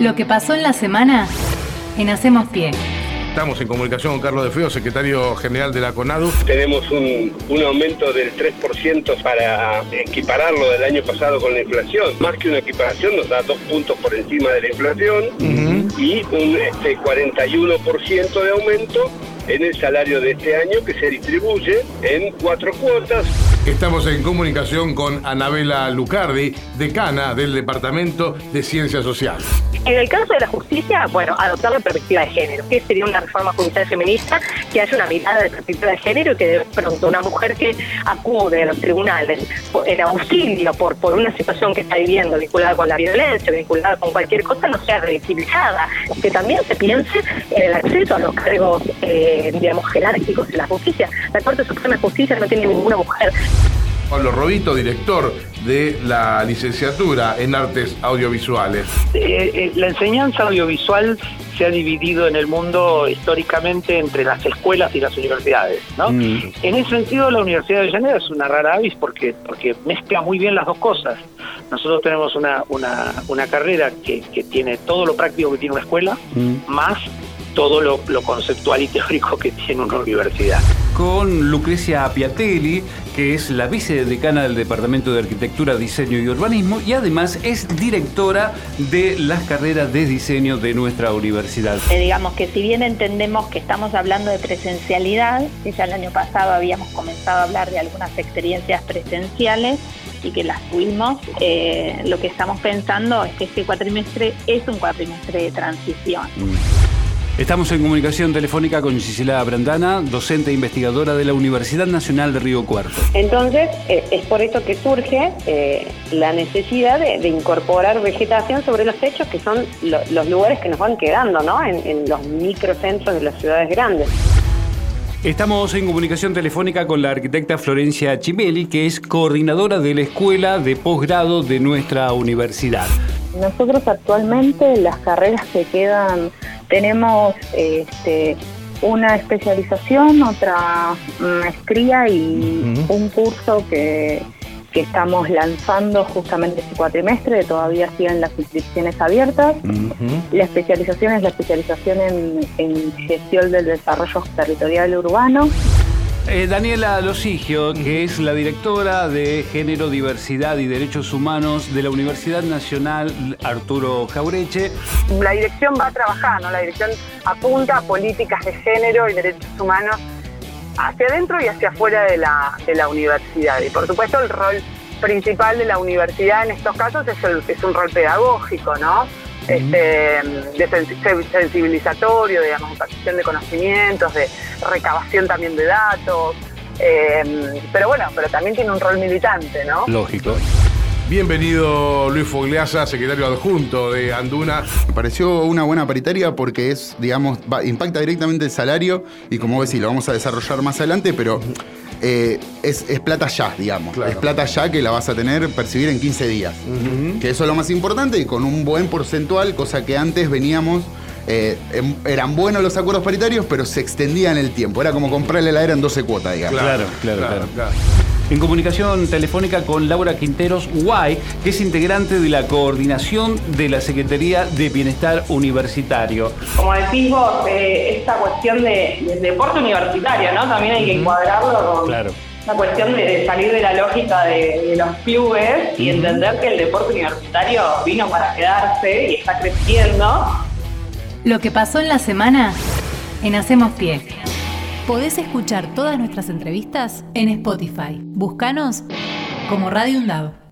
Lo que pasó en la semana en Hacemos Pie. Estamos en comunicación con Carlos de Feo, secretario general de la CONADU. Tenemos un, un aumento del 3% para equipararlo del año pasado con la inflación. Más que una equiparación, nos da dos puntos por encima de la inflación y un este, 41% de aumento en el salario de este año que se distribuye en cuatro cuotas. Estamos en comunicación con Anabela Lucardi, decana del Departamento de Ciencias Sociales. En el caso de la justicia, bueno, adoptar la perspectiva de género, que sería una reforma judicial feminista que haya una mirada de perspectiva de género y que de pronto una mujer que acude a los tribunales en auxilio por, por una situación que está viviendo vinculada con la violencia, vinculada con cualquier cosa, no sea revictimizada. Que también se piense en el acceso a los cargos, eh, digamos, jerárquicos de la justicia. La Corte Suprema de Justicia no tiene ninguna mujer. Pablo Robito, director de la licenciatura en artes audiovisuales. Eh, eh, la enseñanza audiovisual se ha dividido en el mundo históricamente entre las escuelas y las universidades. ¿no? Mm. En ese sentido, la Universidad de Llanera es una rara avis porque, porque mezcla muy bien las dos cosas. Nosotros tenemos una, una, una carrera que, que tiene todo lo práctico que tiene una escuela, más todo lo, lo conceptual y teórico que tiene una universidad. con Lucrecia Piatelli, que es la vicedecana del Departamento de Arquitectura, Diseño y Urbanismo y además es directora de las carreras de diseño de nuestra universidad. Eh, digamos que si bien entendemos que estamos hablando de presencialidad, que ya el año pasado habíamos comenzado a hablar de algunas experiencias presenciales y que las tuvimos, eh, lo que estamos pensando es que este cuatrimestre es un cuatrimestre de transición. Estamos en comunicación telefónica con Gisela Brandana, docente e investigadora de la Universidad Nacional de Río Cuarto. Entonces, eh, es por eso que surge eh, la necesidad de, de incorporar vegetación sobre los techos, que son lo- los lugares que nos van quedando, ¿no? En, en los microcentros de las ciudades grandes. Estamos en comunicación telefónica con la arquitecta Florencia Chimeli, que es coordinadora de la Escuela de Posgrado de nuestra universidad. Nosotros actualmente las carreras que quedan tenemos este, una especialización, otra maestría y un curso que, que estamos lanzando justamente este cuatrimestre, todavía siguen las inscripciones abiertas. La especialización es la especialización en, en gestión del desarrollo territorial urbano. Eh, Daniela Losigio, que es la directora de Género, Diversidad y Derechos Humanos de la Universidad Nacional Arturo Jaureche. La dirección va a trabajar, ¿no? La dirección apunta a políticas de género y derechos humanos hacia adentro y hacia afuera de la, de la universidad. Y por supuesto el rol principal de la universidad en estos casos es, el- es un rol pedagógico, ¿no? Este, de sensi- sensibilizatorio, digamos, de impartición de conocimientos, de recabación también de datos. eh, pero bueno, pero también tiene un rol militante, ¿no? Lógico. Bienvenido Luis Fogliasa, secretario adjunto de Anduna. Me pareció una buena paritaria porque es, digamos, va- impacta directamente el salario y como vos decís, lo vamos a desarrollar más adelante, pero eh, es, es plata ya, digamos. Claro. Es plata ya que la vas a tener, percibir en 15 días. Que eso es lo más importante y con un buen porcentual, cosa que antes veníamos... eh, em- eran buenos los acuerdos paritarios, pero se extendían el tiempo. Era como comprar la heladera en 12 cuotas, digamos. Claro, claro, claro. En comunicación telefónica con Laura Quinteros Guay, que es integrante de la coordinación de la Secretaría de Bienestar Universitario. como decís vos, eh, esta cuestión de, del deporte universitario, ¿no? También hay que encuadrarlo con Claro. la cuestión de, de salir de la lógica de, de los clubes y entender que el deporte universitario vino para quedarse y está creciendo. Lo que pasó en la semana en Hacemos Pie. Podés escuchar todas nuestras entrevistas en Spotify. Búscanos como Radio Undab.